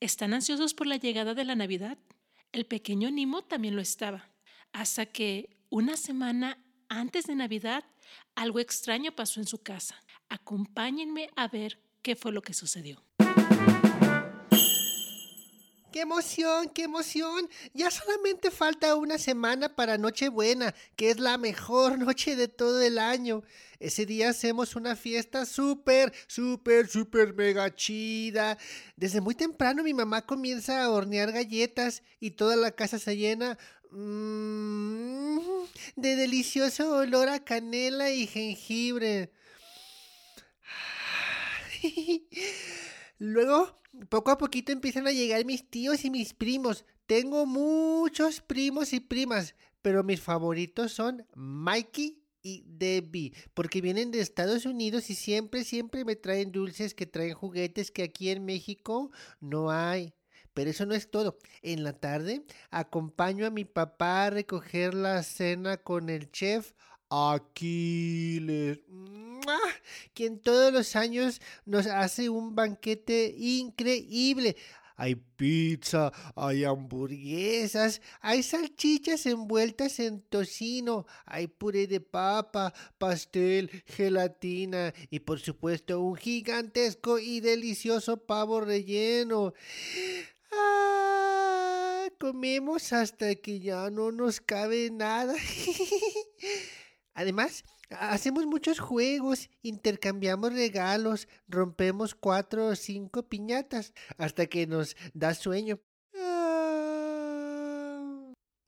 están ansiosos por la llegada de la Navidad. El pequeño Nimo también lo estaba, hasta que una semana antes de Navidad algo extraño pasó en su casa. Acompáñenme a ver qué fue lo que sucedió. ¡Qué emoción, qué emoción! Ya solamente falta una semana para Nochebuena, que es la mejor noche de todo el año. Ese día hacemos una fiesta súper, súper, súper mega chida. Desde muy temprano mi mamá comienza a hornear galletas y toda la casa se llena mmm, de delicioso olor a canela y jengibre. Luego, poco a poquito empiezan a llegar mis tíos y mis primos. Tengo muchos primos y primas, pero mis favoritos son Mikey y Debbie, porque vienen de Estados Unidos y siempre, siempre me traen dulces que traen juguetes que aquí en México no hay. Pero eso no es todo. En la tarde acompaño a mi papá a recoger la cena con el chef Aquiles, quien todos los años nos hace un banquete increíble. Hay pizza, hay hamburguesas, hay salchichas envueltas en tocino, hay puré de papa, pastel, gelatina y por supuesto un gigantesco y delicioso pavo relleno. Ah, comemos hasta que ya no nos cabe nada. Además, hacemos muchos juegos, intercambiamos regalos, rompemos cuatro o cinco piñatas hasta que nos da sueño. Ah.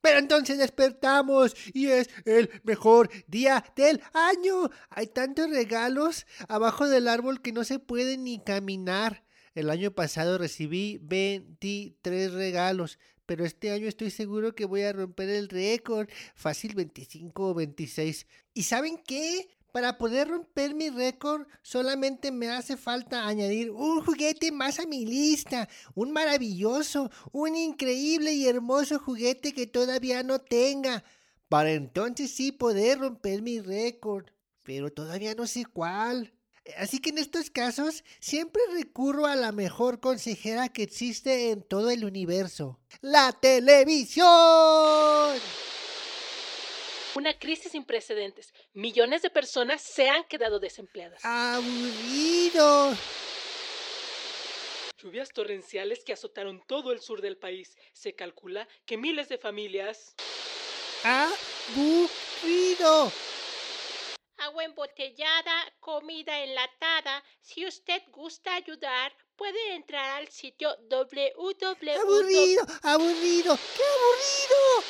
Pero entonces despertamos y es el mejor día del año. Hay tantos regalos abajo del árbol que no se puede ni caminar. El año pasado recibí 23 regalos, pero este año estoy seguro que voy a romper el récord, fácil 25 o 26. ¿Y saben qué? Para poder romper mi récord solamente me hace falta añadir un juguete más a mi lista, un maravilloso, un increíble y hermoso juguete que todavía no tenga, para entonces sí poder romper mi récord. Pero todavía no sé cuál. Así que en estos casos siempre recurro a la mejor consejera que existe en todo el universo, la televisión. Una crisis sin precedentes. Millones de personas se han quedado desempleadas. Aburrido. Lluvias torrenciales que azotaron todo el sur del país. Se calcula que miles de familias... Aburrido agua embotellada, comida enlatada. Si usted gusta ayudar, puede entrar al sitio www. ¡Aburrido! ¡Aburrido! ¡Qué aburrido!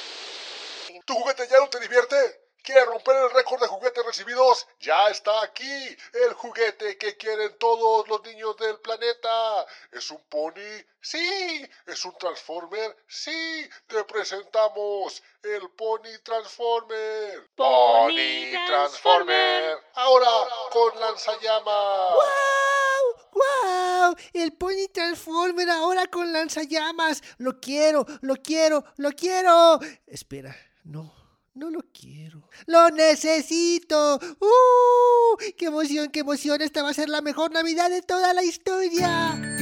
¿Tu juguete ya no te divierte? ¿Quiere romper el récord de juguetes recibidos? Ya está aquí, el juguete que quieren todos los niños del. ¿Es un pony? Sí. ¿Es un transformer? Sí. Te presentamos el Pony Transformer. Pony Transformer. Ahora con lanzallamas. ¡Wow! ¡Wow! El Pony Transformer ahora con lanzallamas. Lo quiero, lo quiero, lo quiero. Espera, no. No lo quiero. ¡Lo necesito! ¡Uh! ¡Qué emoción, qué emoción! Esta va a ser la mejor Navidad de toda la historia.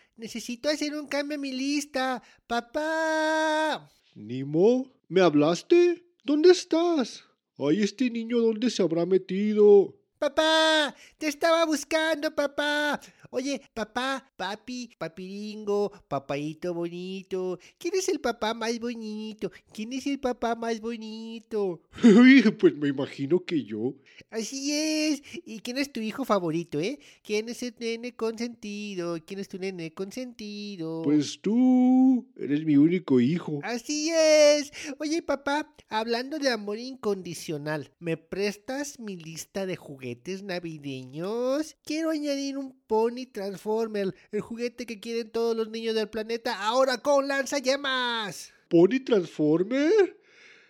necesito hacer un cambio en mi lista. Papá. Nimo, ¿me hablaste? ¿Dónde estás? Ay, este niño, ¿dónde se habrá metido? Papá, te estaba buscando, papá. Oye, papá, papi, papiringo, papaito bonito. ¿Quién es el papá más bonito? ¿Quién es el papá más bonito? Pues me imagino que yo. Así es. ¿Y quién es tu hijo favorito, eh? ¿Quién es el nene consentido? ¿Quién es tu nene consentido? Pues tú eres mi único hijo. Así es. Oye, papá, hablando de amor incondicional, ¿me prestas mi lista de juguetes navideños? Quiero añadir un Pony Transformer, el juguete que quieren todos los niños del planeta, ahora con lanzallamas. ¿Pony Transformer?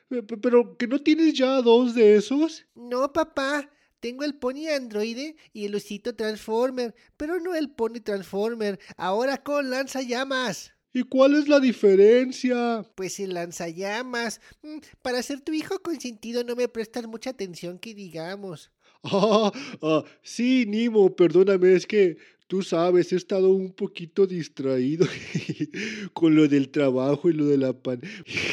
Pe- pe- Pero que no tienes ya dos de esos. No, papá. Tengo el pony androide y el osito transformer, pero no el pony transformer, ahora con lanzallamas. ¿Y cuál es la diferencia? Pues el lanzallamas. Mm, Para ser tu hijo consentido no me prestas mucha atención que digamos. Ah, ah, sí, Nimo, perdóname, es que tú sabes, he estado un poquito distraído con lo del trabajo y lo de la pan.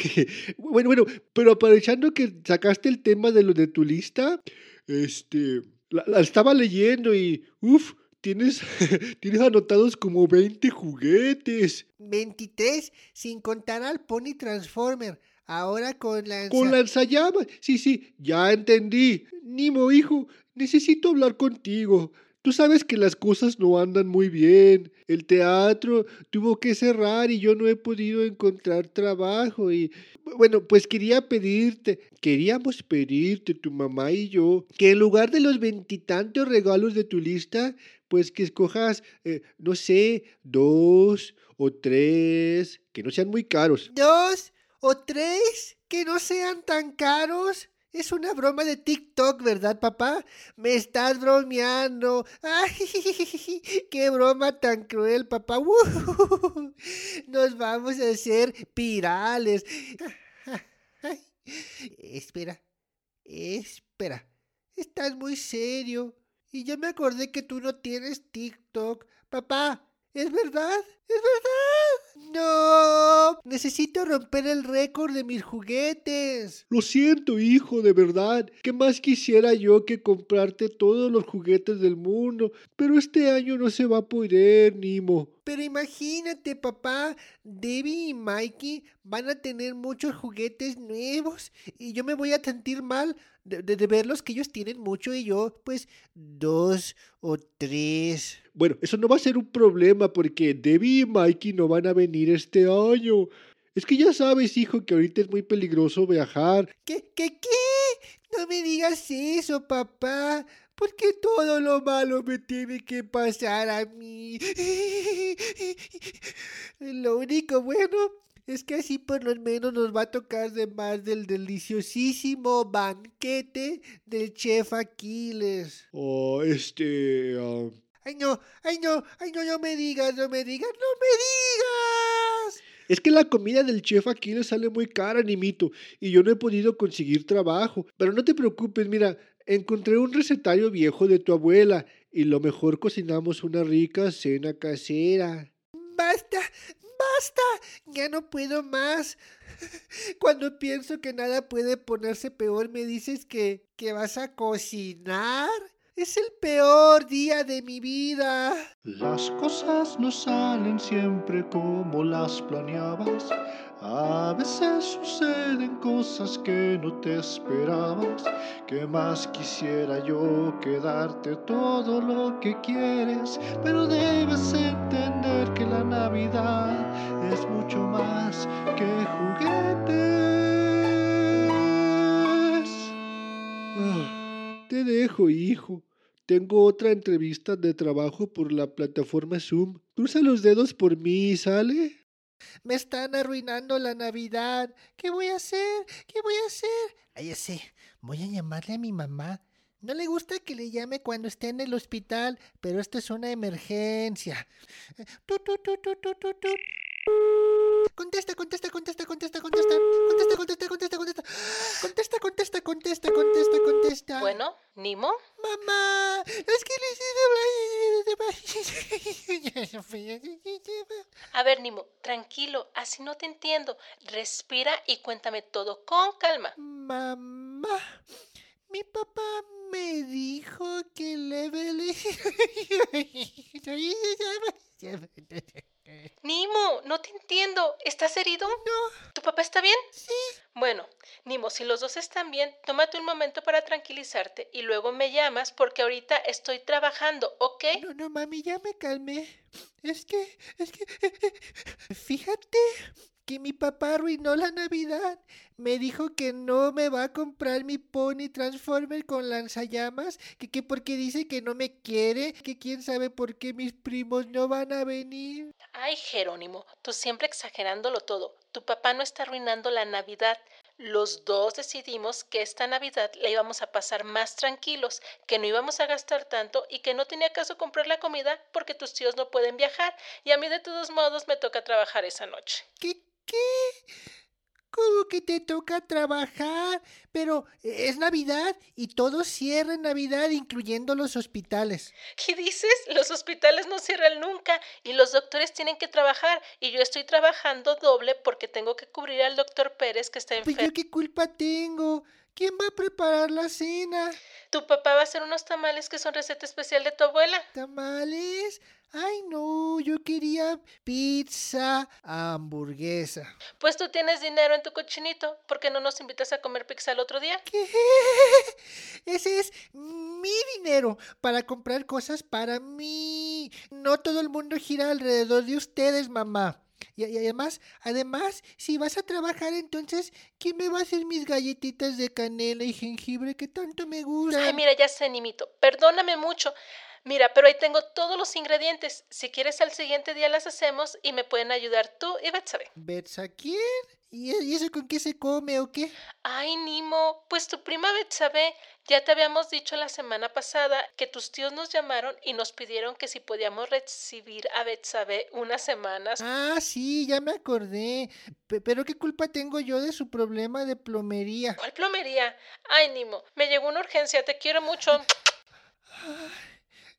Bueno, bueno, pero aprovechando que sacaste el tema de lo de tu lista, este, la, la estaba leyendo y, uff, tienes, tienes anotados como 20 juguetes. 23 sin contar al pony transformer. Ahora con lanza... Con lanzallamas. Sí, sí, ya entendí. Nimo, hijo, necesito hablar contigo. Tú sabes que las cosas no andan muy bien. El teatro tuvo que cerrar y yo no he podido encontrar trabajo. Y bueno, pues quería pedirte, queríamos pedirte, tu mamá y yo, que en lugar de los veintitantos regalos de tu lista, pues que escojas, eh, no sé, dos o tres, que no sean muy caros. ¿Dos o tres que no sean tan caros? Es una broma de TikTok, ¿verdad, papá? Me estás bromeando. ¡Ay! ¡Qué broma tan cruel, papá! Nos vamos a hacer virales. Ay, Espera, espera. Estás muy serio. Y yo me acordé que tú no tienes TikTok. Papá, ¿es verdad? ¿Es verdad? No. Necesito romper el récord de mis juguetes. Lo siento, hijo, de verdad. ¿Qué más quisiera yo que comprarte todos los juguetes del mundo? Pero este año no se va a poder, Nimo. Pero imagínate, papá, Debbie y Mikey van a tener muchos juguetes nuevos y yo me voy a sentir mal de, de- de verlos que ellos tienen mucho y yo, pues, dos o tres. Bueno, eso no va a ser un problema porque Debbie y Mikey no van a venir este año. Es que ya sabes, hijo, que ahorita es muy peligroso viajar. ¿Qué, qué, qué? No me digas eso, papá. ¿Por qué todo lo malo me tiene que pasar a mí? Lo único bueno es que así por lo menos nos va a tocar de más del deliciosísimo banquete del chef Aquiles. Oh, este... ah, Ay no, ay no, ay no, no me digas, no me digas, no me digas. Es que la comida del chef aquí le sale muy cara, Nimito, y yo no he podido conseguir trabajo. Pero no te preocupes, mira, encontré un recetario viejo de tu abuela y lo mejor cocinamos una rica cena casera. Basta, basta, ya no puedo más. Cuando pienso que nada puede ponerse peor, me dices que, que vas a cocinar. Es el peor día de mi vida. Las cosas no salen siempre como las planeabas. A veces suceden cosas que no te esperabas. Que más quisiera yo que darte todo lo que quieres. Pero debes entender que la Navidad es mucho más que juguetes. Ah, te dejo, hijo. Tengo otra entrevista de trabajo por la plataforma Zoom. Cruza los dedos por mí, ¿sale? Me están arruinando la Navidad. ¿Qué voy a hacer? ¿Qué voy a hacer? Ah, ya sé. Voy a llamarle a mi mamá. No le gusta que le llame cuando esté en el hospital, pero esto es una emergencia. Eh, tu, tu, Contesta, contesta, contesta, contesta, contesta. Contesta, contesta, contesta, contesta. Contesta, contesta, contesta, contesta, contesta. Bueno, Nimo, Mamá, es que le a ver, Nimo, tranquilo, así no te entiendo. Respira y cuéntame todo con calma. Mamá, Mi papá me dijo que Nimo, no te entiendo. ¿Estás herido? No, ¿Tu papá está bien? sí. Bueno, Nimo, si los dos están bien, tómate un momento para tranquilizarte y luego me llamas porque ahorita estoy trabajando, ¿ok? No, no, mami, ya me calmé. Es que, es que... Fíjate que mi papá arruinó la Navidad. Me dijo que no me va a comprar mi Pony Transformer con lanzallamas, que, que porque dice que no me quiere, que quién sabe por qué mis primos no van a venir. Ay, Jerónimo, tú siempre exagerándolo todo. Tu papá no está arruinando la Navidad. Los dos decidimos que esta Navidad la íbamos a pasar más tranquilos, que no íbamos a gastar tanto y que no tenía caso comprar la comida porque tus tíos no pueden viajar y a mí de todos modos me toca trabajar esa noche. ¿Qué? ¿Qué? ¿Cómo que te toca trabajar? Pero es Navidad y todo cierra en Navidad, incluyendo los hospitales. ¿Qué dices? Los hospitales no cierran nunca y los doctores tienen que trabajar y yo estoy trabajando doble porque tengo que cubrir al doctor Pérez que está Pues enfermo. yo qué culpa tengo. ¿Quién va a preparar la cena? Tu papá va a hacer unos tamales que son receta especial de tu abuela. ¿Tamales? Ay, no, yo quería pizza, hamburguesa. Pues tú tienes dinero en tu cochinito. ¿Por qué no nos invitas a comer pizza el otro día? ¿Qué? Ese es mi dinero para comprar cosas para mí. No todo el mundo gira alrededor de ustedes, mamá. Y, y además, además, si vas a trabajar, entonces, ¿quién me va a hacer mis galletitas de canela y jengibre que tanto me gustan? Ay, mira, ya sé, Nimito. Perdóname mucho. Mira, pero ahí tengo todos los ingredientes. Si quieres, al siguiente día las hacemos y me pueden ayudar tú y Betsabe. ¿Betsa quién? ¿Y y eso con qué se come o qué? Ay, Nimo, pues tu prima Betsabe, ya te habíamos dicho la semana pasada que tus tíos nos llamaron y nos pidieron que si podíamos recibir a Betsabe unas semanas. Ah, sí, ya me acordé. Pe- Pero ¿qué culpa tengo yo de su problema de plomería? ¿Cuál plomería? Ay, Nimo, me llegó una urgencia, te quiero mucho.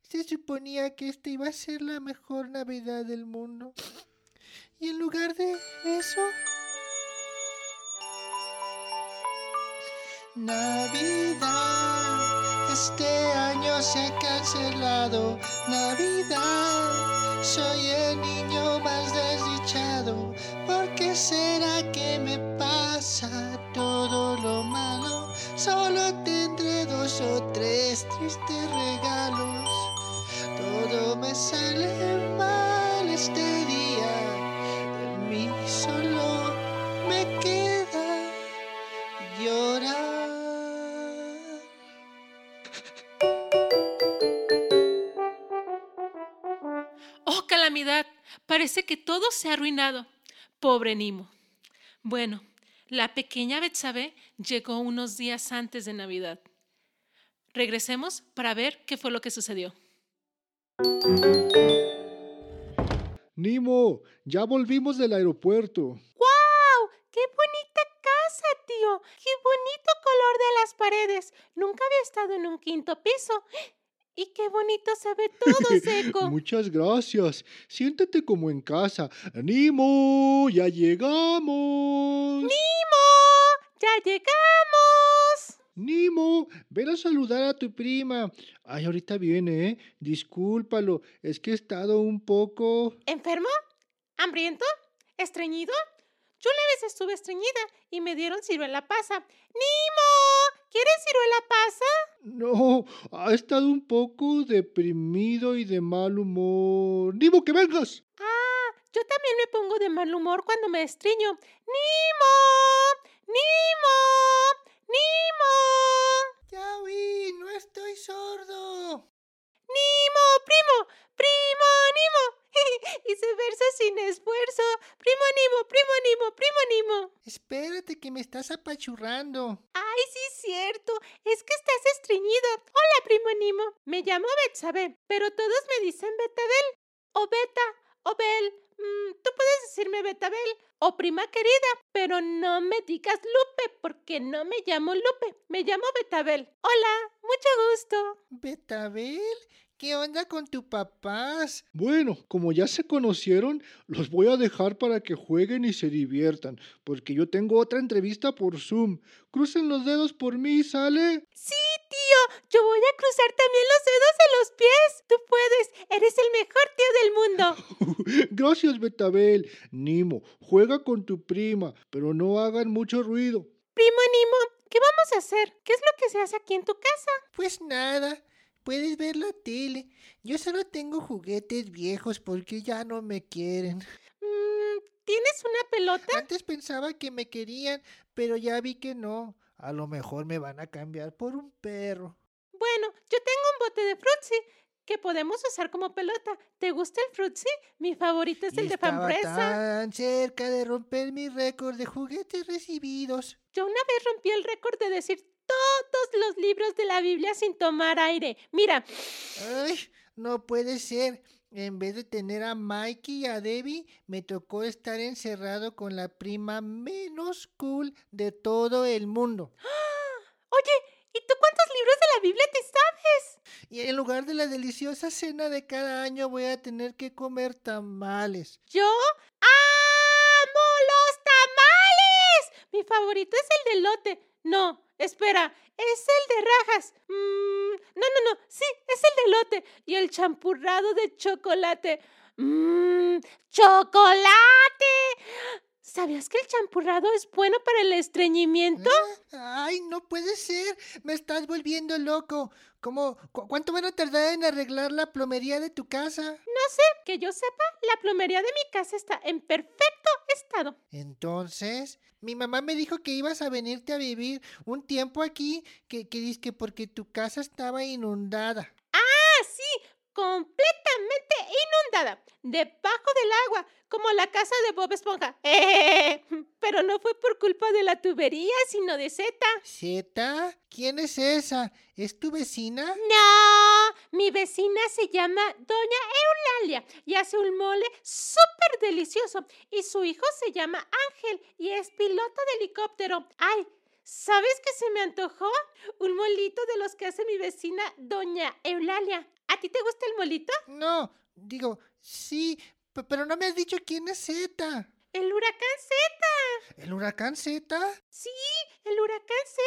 Se suponía que esta iba a ser la mejor Navidad del mundo. Y en lugar de eso... Navidad, este año se ha cancelado. Navidad, soy el niño más desdichado. ¿Por qué será que me pasa todo lo malo? Solo tendré dos o tres tristes regalos. Todo me sale Parece que todo se ha arruinado. Pobre Nimo. Bueno, la pequeña Betsabe llegó unos días antes de Navidad. Regresemos para ver qué fue lo que sucedió. Nimo, ya volvimos del aeropuerto. ¡Wow! ¡Qué bonita casa, tío! ¡Qué bonito color de las paredes! Nunca había estado en un quinto piso. Y qué bonito se ve todo seco. Muchas gracias. Siéntate como en casa. Nimo, ya llegamos. ¡Nimo! ¡Ya llegamos! Nimo, ven a saludar a tu prima. Ay, ahorita viene, ¿eh? Discúlpalo, es que he estado un poco... ¿Enfermo? ¿Hambriento? ¿Estreñido? Yo una vez estuve estreñida y me dieron ciruela pasa. ¡Nimo! ¿Quieres ciruela pasa? No, ha estado un poco deprimido y de mal humor. Nimo, que vengas. Ah, yo también me pongo de mal humor cuando me estreño. ¡Nimo! ¡Nimo! ¡Nimo! Ya oí, no estoy sordo. ¡Nimo! ¡Primo! ¡Primo! ¡Nimo! Hice versos sin esfuerzo. ¡Primo Nimo! ¡Primo Nimo! ¡Primo Nimo! Espérate que me estás apachurrando. Ay, sí, cierto. Es que estás estreñido. Hola, primo Nimo. Me llamo Betsabe, pero todos me dicen Betabel. O Beta, o Bel. Mm, Tú puedes decirme Betabel o prima querida, pero no me digas Lupe, porque no me llamo Lupe. Me llamo Betabel. Hola, mucho gusto. ¿Betabel? ¿Qué onda con tu papás? Bueno, como ya se conocieron, los voy a dejar para que jueguen y se diviertan, porque yo tengo otra entrevista por Zoom. Crucen los dedos por mí, ¿sale? Sí, tío, yo voy a cruzar también los dedos de los pies. Tú puedes, eres el mejor tío del mundo. Gracias, Betabel. Nimo, juega con tu prima, pero no hagan mucho ruido. Primo Nimo, ¿qué vamos a hacer? ¿Qué es lo que se hace aquí en tu casa? Pues nada, puedes ver la tele. Yo solo tengo juguetes viejos porque ya no me quieren. Mm, ¿Tienes una pelota? Antes pensaba que me querían, pero ya vi que no. A lo mejor me van a cambiar por un perro. Bueno, yo tengo un bote de frutzi que podemos usar como pelota. ¿Te gusta el frutzi? Mi favorito es Y el de frambuesa. tan cerca de romper mi récord de juguetes recibidos. Yo una vez rompí el récord de decir todos los libros de la Biblia sin tomar aire. Mira, Ay, no puede ser. En vez de tener a Mikey y a Debbie, me tocó estar encerrado con la prima menos cool de todo el mundo. oye, ¿y tú cuántos libros de la Biblia te sabes? Y en lugar de la deliciosa cena de cada año voy a tener que comer tamales. Yo amo los tamales. Mi favorito es el de lote. No, espera, es el de rajas. Mm, no, no, no, sí, es el de lote. Y el champurrado de chocolate. Mmm, chocolate. ¿Sabías que el champurrado es bueno para el estreñimiento? Ah, Ay, no puede ser. Me estás volviendo loco. ¿Cómo, cu- ¿Cuánto van a tardar en arreglar la plomería de tu casa? No sé, que yo sepa, la plomería de mi casa está en perfecto estado. Entonces, mi mamá me dijo que ibas a venirte a vivir un tiempo aquí, que, que que porque tu casa estaba inundada. Completamente inundada, debajo del agua, como la casa de Bob Esponja. Eh, pero no fue por culpa de la tubería, sino de Zeta. ¿Zeta? ¿Quién es esa? ¿Es tu vecina? No, mi vecina se llama Doña Eulalia y hace un mole súper delicioso. Y su hijo se llama Ángel y es piloto de helicóptero. Ay, ¿sabes qué se me antojó? Un molito de los que hace mi vecina Doña Eulalia. ¿A ti te gusta el molito? No, digo, sí, pe- pero no me has dicho quién es Zeta. El huracán Z. ¿El huracán Zeta? Sí, el huracán Z.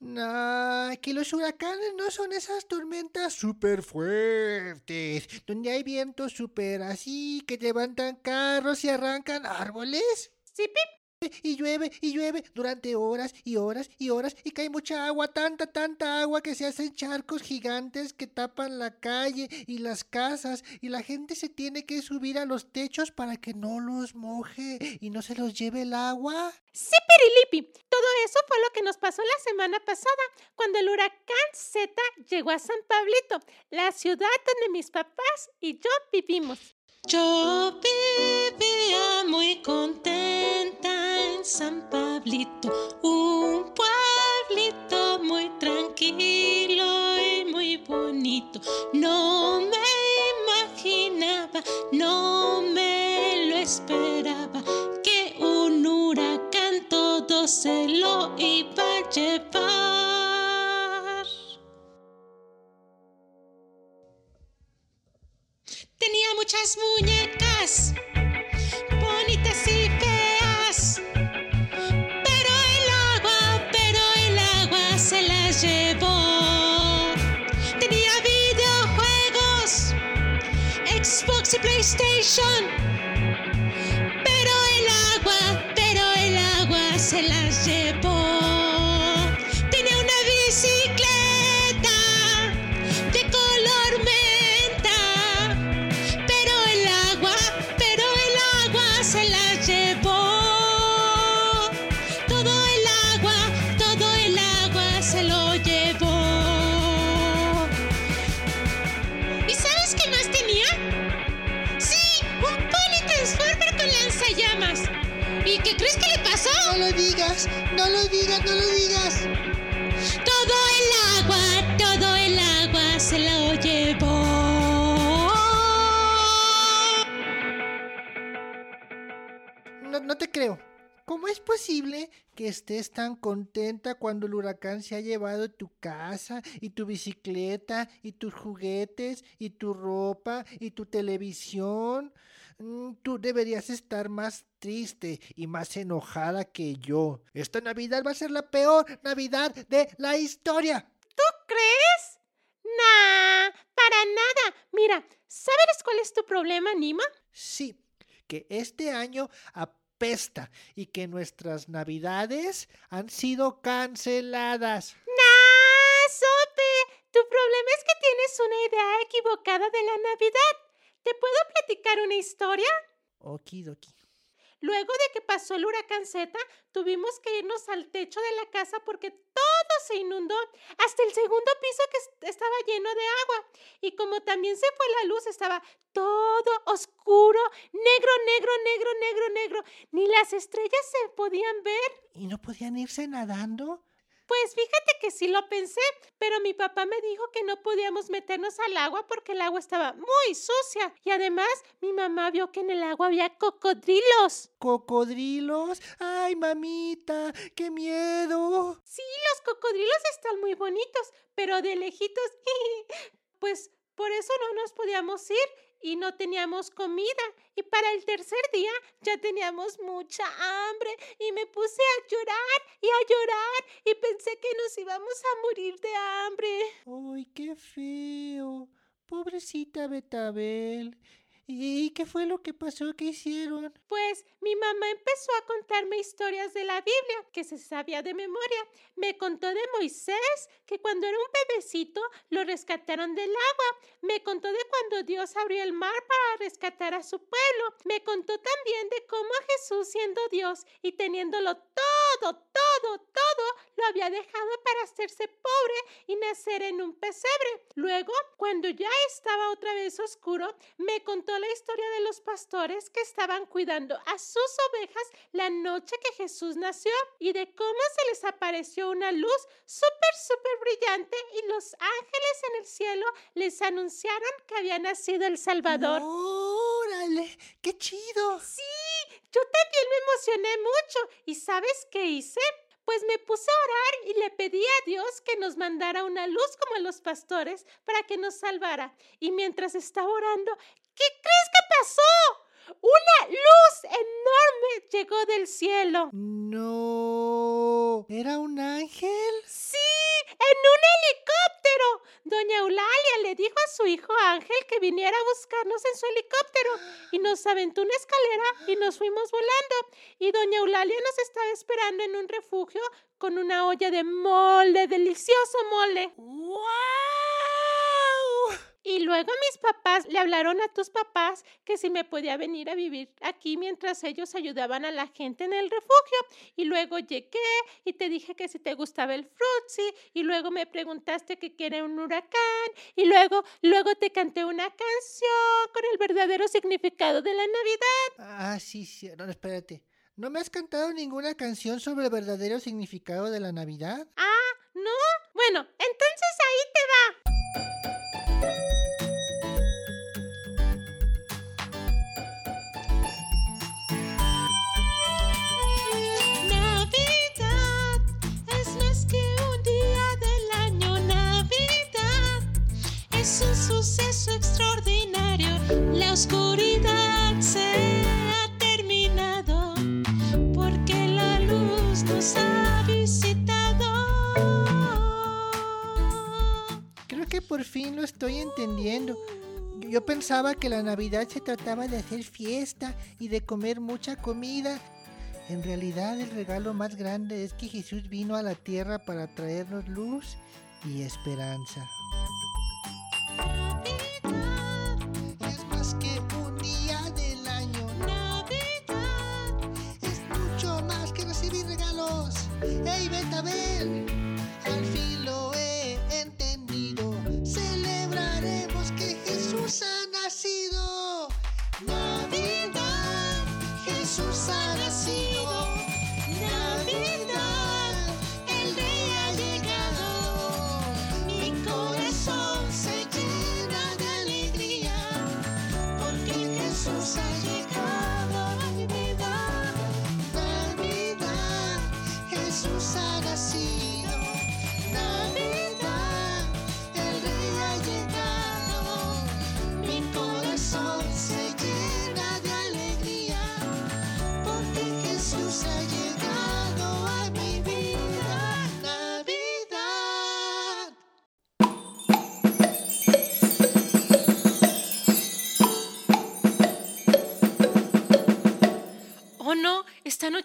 No, que los huracanes no son esas tormentas súper fuertes, donde hay vientos súper así, que levantan carros y arrancan árboles. Sí, Pip. Y llueve y llueve durante horas y horas y horas y cae mucha agua, tanta, tanta agua que se hacen charcos gigantes que tapan la calle y las casas y la gente se tiene que subir a los techos para que no los moje y no se los lleve el agua. Sí, Perilipi. Todo eso fue lo que nos pasó la semana pasada, cuando el huracán Z llegó a San Pablito, la ciudad donde mis papás y yo vivimos. Yo vivía muy contenta en San Pablito, un pueblito muy tranquilo y muy bonito. No me imaginaba, no me lo esperaba, que un huracán todo se lo iba a llevar. Muchas muñecas, bonitas y feas. Pero el agua, pero el agua se las llevó. Tenía videojuegos, Xbox y PlayStation. Digas, no lo digas. Todo el agua, todo el agua se lo llevó. No, no te creo. ¿Cómo es posible que estés tan contenta cuando el huracán se ha llevado tu casa y tu bicicleta y tus juguetes y tu ropa y tu televisión? Mm, Tú deberías estar más triste y más enojada que yo. Esta Navidad va a ser la peor Navidad de la historia. ¿Tú crees? Nah, para nada. Mira, ¿sabes cuál es tu problema, Nima? Sí, que este año apesta y que nuestras Navidades han sido canceladas. Nah, Sope. Tu problema es que tienes una idea equivocada de la Navidad. ¿Te puedo platicar una historia? Okidoki. Luego de que pasó el huracán Z, tuvimos que irnos al techo de la casa porque todo se inundó, hasta el segundo piso que est- estaba lleno de agua. Y como también se fue la luz, estaba todo oscuro, negro, negro, negro, negro, negro. Ni las estrellas se podían ver. ¿Y no podían irse nadando? Pues fíjate que sí lo pensé, pero mi papá me dijo que no podíamos meternos al agua porque el agua estaba muy sucia. Y además, mi mamá vio que en el agua había cocodrilos. ¿Cocodrilos? ¡Ay, mamita! ¡Qué miedo! Sí, los cocodrilos están muy bonitos, pero de lejitos, pues por eso no nos podíamos ir y no teníamos comida. Y para el tercer día ya teníamos mucha hambre y me puse a llorar y a llorar y pensé que nos íbamos a morir de hambre. ¡Ay, qué feo! Pobrecita Betabel. ¿Y qué fue lo que pasó? ¿Qué hicieron? Pues mi mamá empezó a contarme historias de la Biblia que se sabía de memoria. Me contó de Moisés, que cuando era un bebecito lo rescataron del agua. Me contó de cuando Dios abrió el mar para rescatar a su pueblo. Me contó también de cómo Jesús, siendo Dios y teniéndolo todo, todo, todo, lo había dejado para hacerse pobre y nacer en un pesebre. Luego, cuando ya estaba otra vez oscuro, me contó la historia de los pastores que estaban cuidando a sus ovejas la noche que Jesús nació y de cómo se les apareció una luz súper, súper brillante y los ángeles en el cielo les anunciaron que había nacido el Salvador. ¡Órale! ¡Qué chido! Sí, yo también me emocioné mucho. ¿Y sabes qué hice? Pues me puse a orar y le pedí a Dios que nos mandara una luz como a los pastores para que nos salvara. Y mientras estaba orando, ¿qué crees que pasó? Una luz enorme llegó del cielo. No. ¿Era un ángel? Sí, en un helicóptero. Doña Eulalia le dijo a su hijo Ángel que viniera a buscarnos en su helicóptero y nos aventó una escalera y nos fuimos volando. Y doña Eulalia nos estaba esperando en un refugio con una olla de mole, delicioso mole. ¡Wow! Y luego mis papás le hablaron a tus papás que si me podía venir a vivir aquí mientras ellos ayudaban a la gente en el refugio. Y luego llegué y te dije que si te gustaba el frutzi. Y luego me preguntaste que qué era un huracán. Y luego, luego te canté una canción con el verdadero significado de la Navidad. Ah, sí, sí. No, espérate. ¿No me has cantado ninguna canción sobre el verdadero significado de la Navidad? Ah, ¿no? Bueno, entonces ahí te va. Por fin lo estoy entendiendo. Yo pensaba que la Navidad se trataba de hacer fiesta y de comer mucha comida. En realidad el regalo más grande es que Jesús vino a la tierra para traernos luz y esperanza.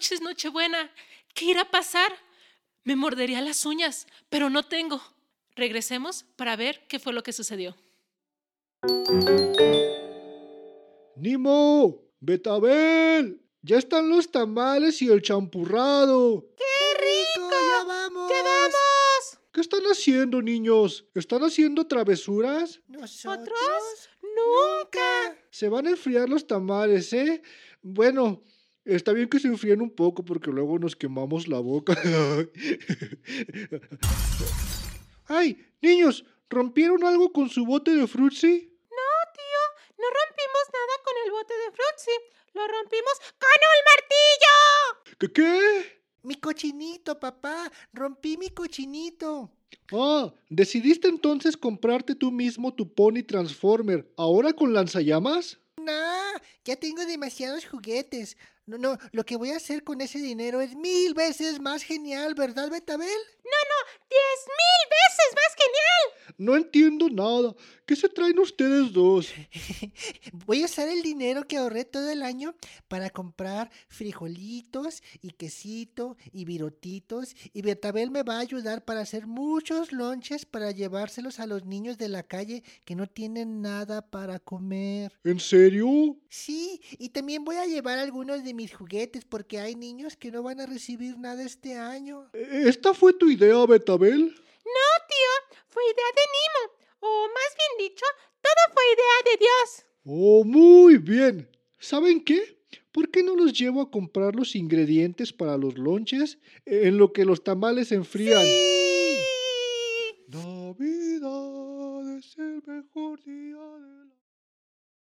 Esta noche es Nochebuena. ¿Qué irá a pasar? Me mordería las uñas, pero no tengo. Regresemos para ver qué fue lo que sucedió. Nimo, Betabel, ya están los tamales y el champurrado. ¡Qué rico! ¡Ya vamos! ¡Ya vamos! ¿Qué están haciendo, niños? ¿Están haciendo travesuras? ¿Nosotros? ¡Nunca! Se van a enfriar los tamales, ¿eh? Bueno, está bien que se enfríen un poco porque luego nos quemamos la boca. ¡Ay, niños! ¿Rompieron algo con su bote de frutzi? No rompimos nada con el bote de Fruitsy. Lo rompimos con un martillo. ¿Qué qué? Mi cochinito, papá. Rompí mi cochinito. Ah, decidiste entonces comprarte tú mismo tu Pony Transformer, ahora con lanzallamas? No, ya tengo demasiados juguetes. No, no, lo que voy a hacer con ese dinero es mil veces más genial, ¿verdad, Betabel? ¡Diez mil veces! No entiendo nada. ¿Qué se traen ustedes dos? Voy a usar el dinero que ahorré todo el año para comprar frijolitos y quesito y virotitos y Betabel me va a ayudar para hacer muchos lonches para llevárselos a los niños de la calle que no tienen nada para comer. ¿En serio? Sí, y también voy a llevar algunos de mis juguetes porque hay niños que no van a recibir nada este año. ¿Esta fue tu idea, Betabel? No, tío, fue idea de Nimo. O más bien dicho, todo fue idea de Dios. Oh, muy bien. ¿Saben qué? ¿Por qué no los llevo a comprar los ingredientes para los lonches en lo que los tamales se enfrían? Navidad es el mejor día del